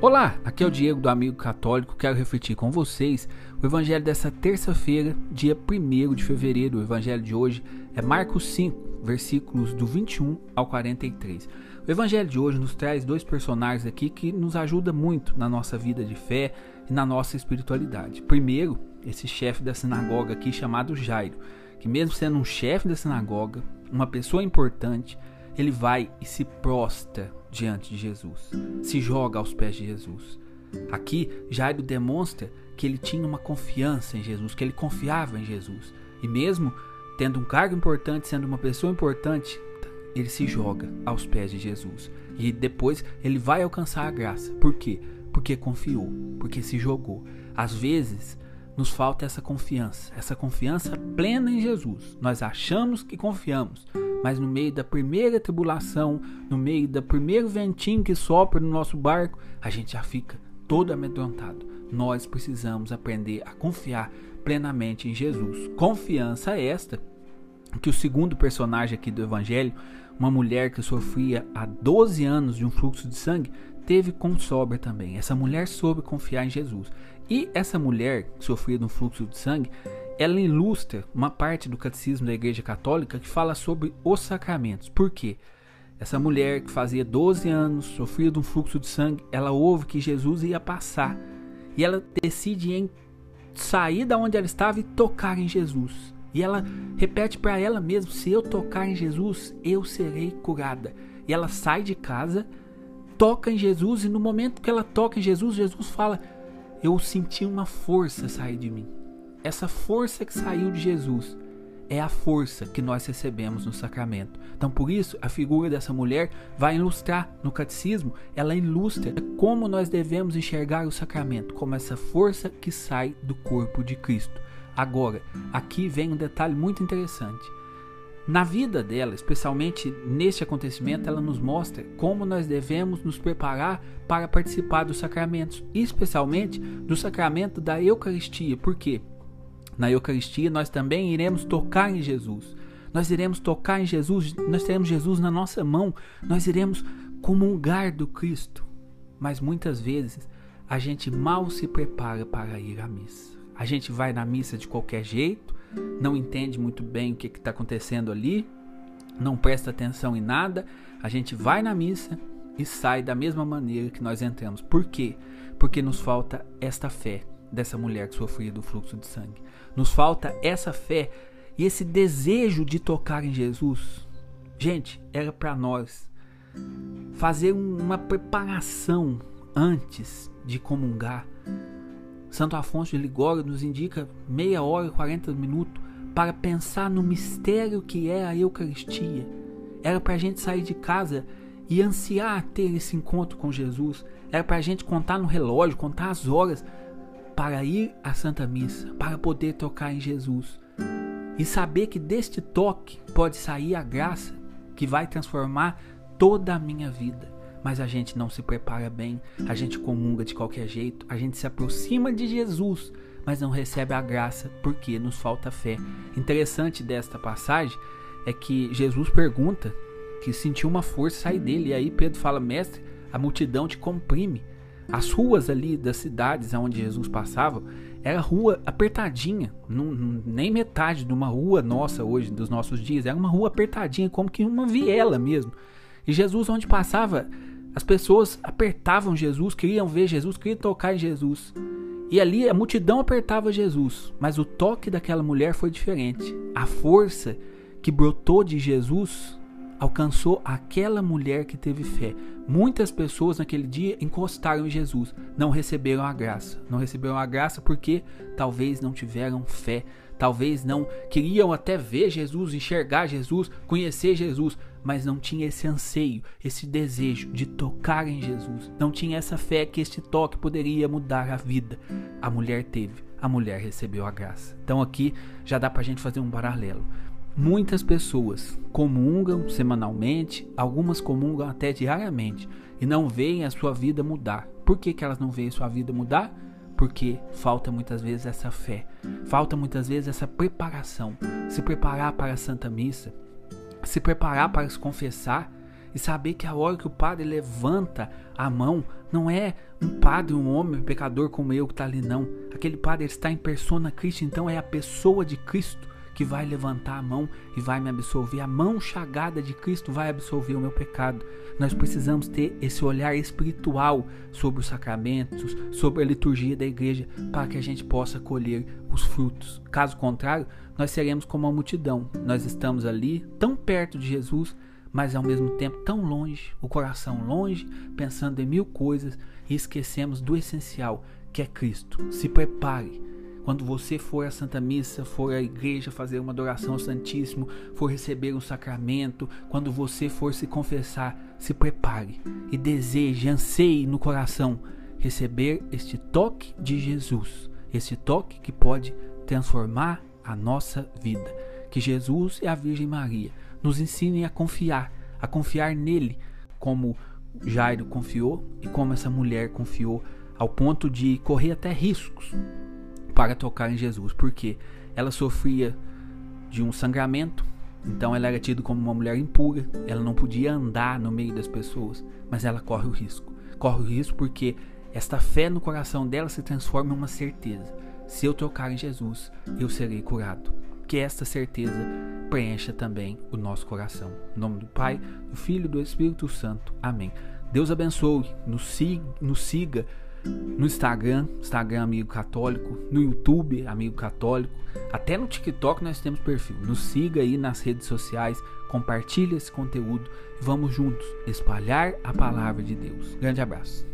Olá, aqui é o Diego do Amigo Católico. Quero refletir com vocês o evangelho dessa terça-feira, dia 1 de fevereiro. O evangelho de hoje é Marcos 5, versículos do 21 ao 43. O evangelho de hoje nos traz dois personagens aqui que nos ajudam muito na nossa vida de fé e na nossa espiritualidade. Primeiro, esse chefe da sinagoga aqui chamado Jairo, que mesmo sendo um chefe da sinagoga, uma pessoa importante, ele vai e se prostra diante de Jesus, se joga aos pés de Jesus. Aqui, Jairo demonstra que ele tinha uma confiança em Jesus, que ele confiava em Jesus. E mesmo tendo um cargo importante, sendo uma pessoa importante, ele se joga aos pés de Jesus. E depois ele vai alcançar a graça. Por quê? Porque confiou, porque se jogou. Às vezes, nos falta essa confiança, essa confiança plena em Jesus. Nós achamos que confiamos, mas no meio da primeira tribulação, no meio do primeiro ventinho que sopra no nosso barco, a gente já fica todo amedrontado. Nós precisamos aprender a confiar plenamente em Jesus. Confiança esta que o segundo personagem aqui do evangelho, uma mulher que sofria há 12 anos de um fluxo de sangue, teve com sobra também. Essa mulher soube confiar em Jesus. E essa mulher que sofria de um fluxo de sangue, ela ilustra uma parte do catecismo da Igreja Católica que fala sobre os sacramentos. Por quê? Essa mulher que fazia 12 anos, sofria de um fluxo de sangue, ela ouve que Jesus ia passar e ela decide em sair da onde ela estava e tocar em Jesus. E ela repete para ela mesma: se eu tocar em Jesus, eu serei curada. E ela sai de casa, toca em Jesus e no momento que ela toca em Jesus, Jesus fala: eu senti uma força sair de mim. Essa força que saiu de Jesus é a força que nós recebemos no sacramento. Então, por isso, a figura dessa mulher vai ilustrar no catecismo, ela ilustra como nós devemos enxergar o sacramento, como essa força que sai do corpo de Cristo. Agora, aqui vem um detalhe muito interessante. Na vida dela, especialmente neste acontecimento, ela nos mostra como nós devemos nos preparar para participar dos sacramentos, especialmente do sacramento da Eucaristia. Por quê? Na Eucaristia, nós também iremos tocar em Jesus. Nós iremos tocar em Jesus, nós teremos Jesus na nossa mão, nós iremos comungar do Cristo. Mas muitas vezes a gente mal se prepara para ir à missa. A gente vai na missa de qualquer jeito, não entende muito bem o que está acontecendo ali, não presta atenção em nada. A gente vai na missa e sai da mesma maneira que nós entramos. Por quê? Porque nos falta esta fé dessa mulher que sofria do fluxo de sangue. Nos falta essa fé e esse desejo de tocar em Jesus. Gente, era para nós fazer uma preparação antes de comungar. Santo Afonso de Ligório nos indica meia hora e 40 minutos para pensar no mistério que é a Eucaristia. Era para a gente sair de casa e ansiar ter esse encontro com Jesus. Era para a gente contar no relógio, contar as horas para ir à Santa Missa, para poder tocar em Jesus e saber que deste toque pode sair a graça que vai transformar toda a minha vida. Mas a gente não se prepara bem, a gente comunga de qualquer jeito, a gente se aproxima de Jesus, mas não recebe a graça porque nos falta fé. Interessante desta passagem é que Jesus pergunta que sentiu uma força sair dele, e aí Pedro fala: Mestre, a multidão te comprime. As ruas ali das cidades onde Jesus passava era rua apertadinha, não, nem metade de uma rua nossa hoje, dos nossos dias. Era uma rua apertadinha, como que uma viela mesmo. E Jesus, onde passava, as pessoas apertavam Jesus, queriam ver Jesus, queriam tocar em Jesus. E ali a multidão apertava Jesus, mas o toque daquela mulher foi diferente. A força que brotou de Jesus alcançou aquela mulher que teve fé. Muitas pessoas naquele dia encostaram em Jesus, não receberam a graça. Não receberam a graça porque talvez não tiveram fé, talvez não queriam até ver Jesus, enxergar Jesus, conhecer Jesus, mas não tinha esse anseio, esse desejo de tocar em Jesus. Não tinha essa fé que este toque poderia mudar a vida. A mulher teve, a mulher recebeu a graça. Então aqui já dá pra gente fazer um paralelo. Muitas pessoas comungam semanalmente, algumas comungam até diariamente e não veem a sua vida mudar. Por que, que elas não veem a sua vida mudar? Porque falta muitas vezes essa fé, falta muitas vezes essa preparação. Se preparar para a Santa Missa, se preparar para se confessar e saber que a hora que o padre levanta a mão, não é um padre, um homem um pecador como eu que está ali, não. Aquele padre está em persona Cristo, então é a pessoa de Cristo que vai levantar a mão e vai me absolver. A mão chagada de Cristo vai absolver o meu pecado. Nós precisamos ter esse olhar espiritual sobre os sacramentos, sobre a liturgia da igreja, para que a gente possa colher os frutos. Caso contrário, nós seremos como a multidão. Nós estamos ali, tão perto de Jesus, mas ao mesmo tempo tão longe, o coração longe, pensando em mil coisas e esquecemos do essencial, que é Cristo. Se prepare quando você for à Santa Missa, for à igreja fazer uma adoração ao Santíssimo, for receber um sacramento, quando você for se confessar, se prepare e deseje, anseie no coração receber este toque de Jesus, este toque que pode transformar a nossa vida. Que Jesus e a Virgem Maria nos ensinem a confiar, a confiar nele, como Jairo confiou e como essa mulher confiou, ao ponto de correr até riscos para tocar em Jesus, porque ela sofria de um sangramento, então ela era tida como uma mulher impura, ela não podia andar no meio das pessoas, mas ela corre o risco. Corre o risco porque esta fé no coração dela se transforma em uma certeza. Se eu tocar em Jesus, eu serei curado. Que esta certeza preencha também o nosso coração. Em nome do Pai, do Filho e do Espírito Santo. Amém. Deus abençoe, nos siga, nos siga no Instagram, Instagram Amigo Católico, no YouTube Amigo Católico, até no TikTok nós temos perfil. Nos siga aí nas redes sociais, compartilhe esse conteúdo vamos juntos espalhar a palavra de Deus. Grande abraço.